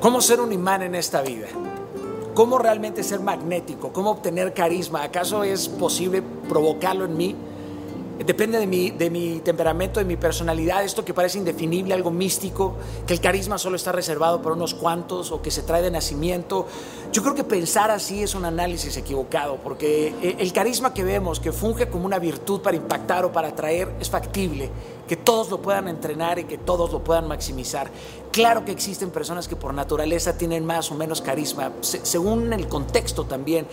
¿Cómo ser un imán en esta vida? ¿Cómo realmente ser magnético? ¿Cómo obtener carisma? ¿Acaso es posible provocarlo en mí? Depende de mi, de mi temperamento, de mi personalidad, esto que parece indefinible, algo místico, que el carisma solo está reservado para unos cuantos o que se trae de nacimiento. Yo creo que pensar así es un análisis equivocado, porque eh, el carisma que vemos, que funge como una virtud para impactar o para atraer, es factible, que todos lo puedan entrenar y que todos lo puedan maximizar. Claro que existen personas que por naturaleza tienen más o menos carisma, según el contexto también,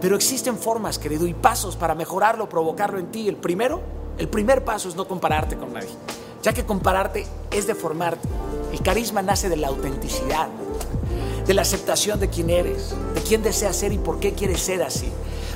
pero existen formas, querido, y pasos para mejorarlo, provocarlo en ti. El primero, el primer paso es no compararte con nadie, ya que compararte es deformarte. El carisma nace de la autenticidad, de la aceptación de quién eres, de quién deseas ser y por qué quieres ser así.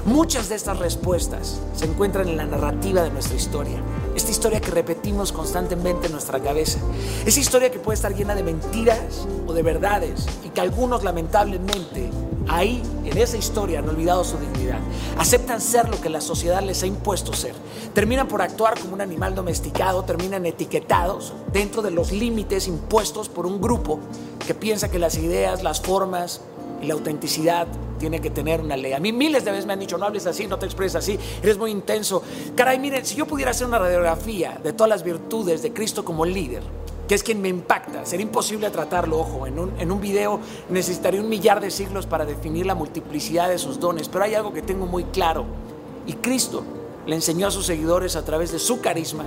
Muchas de estas respuestas se encuentran en la narrativa de nuestra historia. Esta historia que repetimos constantemente en nuestra cabeza. Esa historia que puede estar llena de mentiras o de verdades y que algunos lamentablemente ahí, en esa historia, han olvidado su dignidad. Aceptan ser lo que la sociedad les ha impuesto ser. Terminan por actuar como un animal domesticado, terminan etiquetados dentro de los límites impuestos por un grupo que piensa que las ideas, las formas y la autenticidad tiene que tener una ley. A mí miles de veces me han dicho, no hables así, no te expresas así, eres muy intenso. Caray, miren, si yo pudiera hacer una radiografía de todas las virtudes de Cristo como líder, que es quien me impacta, sería imposible tratarlo, ojo, en un, en un video necesitaría un millar de siglos para definir la multiplicidad de sus dones, pero hay algo que tengo muy claro, y Cristo le enseñó a sus seguidores a través de su carisma,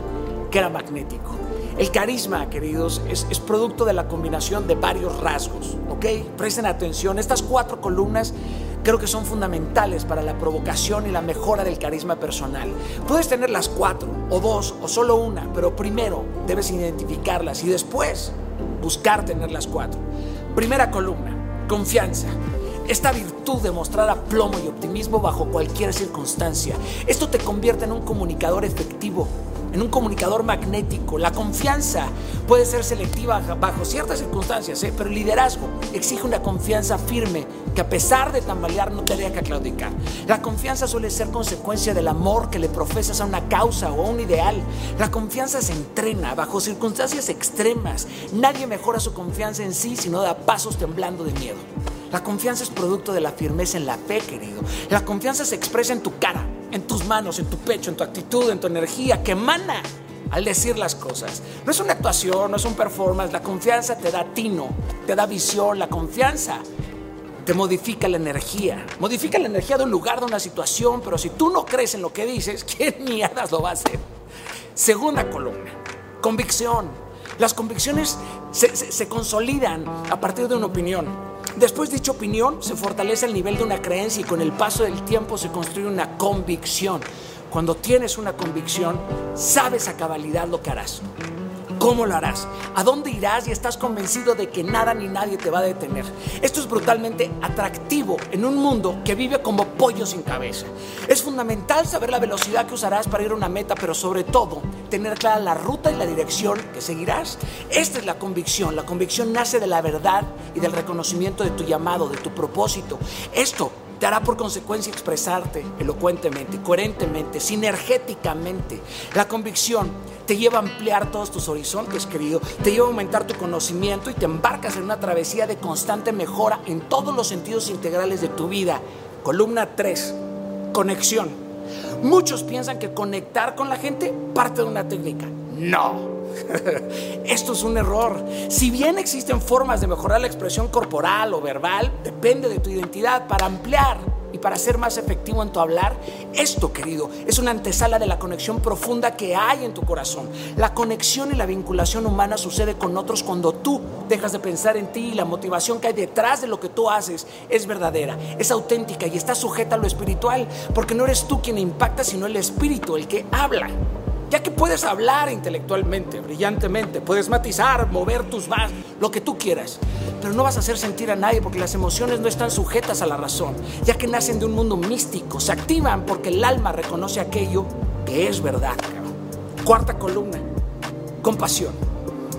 que era magnético. El carisma, queridos, es, producto de la combinación de varios rasgos, ¿ok? Presten atención, estas cuatro columnas creo que son fundamentales para la provocación y la mejora del carisma personal. Puedes tener las cuatro, o dos, o solo una, pero primero debes identificarlas y después buscar tener las cuatro. Primera columna, confianza. Esta virtud de mostrar aplomo y optimismo bajo cualquier circunstancia. Esto te convierte en un comunicador efectivo en un comunicador magnético. La confianza puede ser selectiva bajo ciertas circunstancias, ¿eh? pero el liderazgo exige una confianza firme que a pesar de tambalear no te deja claudicar. La confianza suele ser consecuencia del amor que le profesas a una causa o a un ideal. La confianza se entrena bajo circunstancias extremas. Nadie mejora su confianza en sí si no da pasos temblando de miedo. La confianza es producto de la firmeza en la fe, querido. La confianza se expresa en tu cara en tus manos, en tu pecho, en tu actitud, en tu energía, que emana al decir las cosas. No es una actuación, no es un performance, la confianza te da tino, te da visión, la confianza te modifica la energía, modifica la energía de un lugar, de una situación, pero si tú no crees en lo que dices, ¿quién mierdas lo va a hacer? Segunda columna, convicción. Las convicciones se, se consolidan a partir de una opinión. Después dicha opinión se fortalece el nivel de una creencia y con el paso del tiempo se construye una convicción. Cuando tienes una convicción, sabes a cabalidad lo que harás. ¿Cómo lo harás? ¿A dónde irás y estás convencido de que nada ni nadie te va a detener? Esto es brutalmente atractivo en un mundo que vive como pollo sin cabeza. Es fundamental saber la velocidad que usarás para ir a una meta, pero sobre todo tener clara la ruta y la dirección que seguirás. Esta es la convicción. La convicción nace de la verdad y del reconocimiento de tu llamado, de tu propósito. Esto te hará por consecuencia expresarte elocuentemente, coherentemente, sinergéticamente. La convicción te lleva a ampliar todos tus horizontes, querido, te lleva a aumentar tu conocimiento y te embarcas en una travesía de constante mejora en todos los sentidos integrales de tu vida. Columna 3, conexión. Muchos piensan que conectar con la gente parte de una técnica. No. Esto es un error. Si bien existen formas de mejorar la expresión corporal o verbal, depende de tu identidad para ampliar y para ser más efectivo en tu hablar. Esto, querido, es una antesala de la conexión profunda que hay en tu corazón. La conexión y la vinculación humana sucede con otros cuando tú dejas de pensar en ti y la motivación que hay detrás de lo que tú haces es verdadera, es auténtica y está sujeta a lo espiritual, porque no eres tú quien impacta, sino el espíritu el que habla. Ya que puedes hablar intelectualmente, brillantemente, puedes matizar, mover tus vas, lo que tú quieras, pero no vas a hacer sentir a nadie porque las emociones no están sujetas a la razón, ya que nacen de un mundo místico, se activan porque el alma reconoce aquello que es verdad. Cuarta columna, compasión.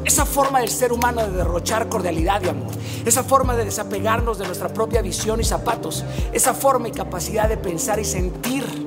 Esa forma del ser humano de derrochar cordialidad y amor, esa forma de desapegarnos de nuestra propia visión y zapatos, esa forma y capacidad de pensar y sentir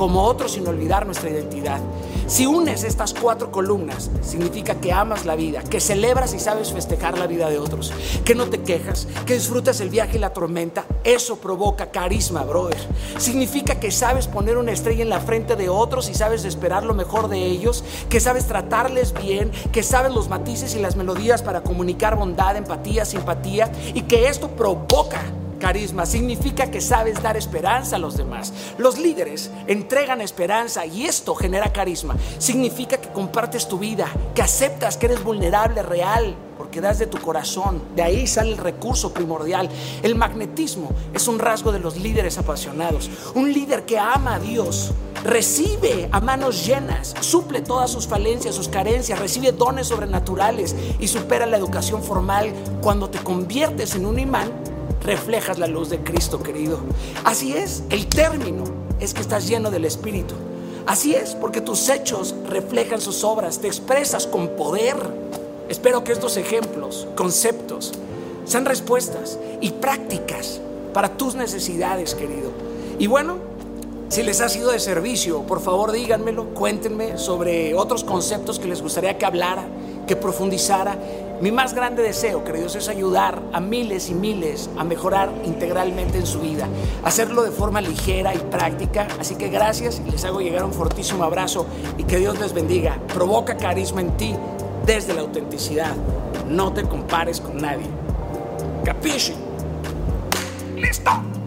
como otros sin olvidar nuestra identidad. Si unes estas cuatro columnas, significa que amas la vida, que celebras y sabes festejar la vida de otros, que no te quejas, que disfrutas el viaje y la tormenta. Eso provoca carisma, brother. Significa que sabes poner una estrella en la frente de otros y sabes esperar lo mejor de ellos, que sabes tratarles bien, que sabes los matices y las melodías para comunicar bondad, empatía, simpatía y que esto provoca carisma significa que sabes dar esperanza a los demás. Los líderes entregan esperanza y esto genera carisma. Significa que compartes tu vida, que aceptas que eres vulnerable, real, porque das de tu corazón. De ahí sale el recurso primordial. El magnetismo es un rasgo de los líderes apasionados. Un líder que ama a Dios recibe a manos llenas, suple todas sus falencias, sus carencias, recibe dones sobrenaturales y supera la educación formal cuando te conviertes en un imán reflejas la luz de Cristo, querido. Así es, el término es que estás lleno del Espíritu. Así es, porque tus hechos reflejan sus obras, te expresas con poder. Espero que estos ejemplos, conceptos, sean respuestas y prácticas para tus necesidades, querido. Y bueno, si les ha sido de servicio, por favor díganmelo, cuéntenme sobre otros conceptos que les gustaría que hablara, que profundizara mi más grande deseo, queridos, es ayudar a miles y miles a mejorar integralmente en su vida, hacerlo de forma ligera y práctica. Así que gracias y les hago llegar un fortísimo abrazo y que Dios les bendiga. Provoca carisma en ti desde la autenticidad. No te compares con nadie. Capisci? Listo.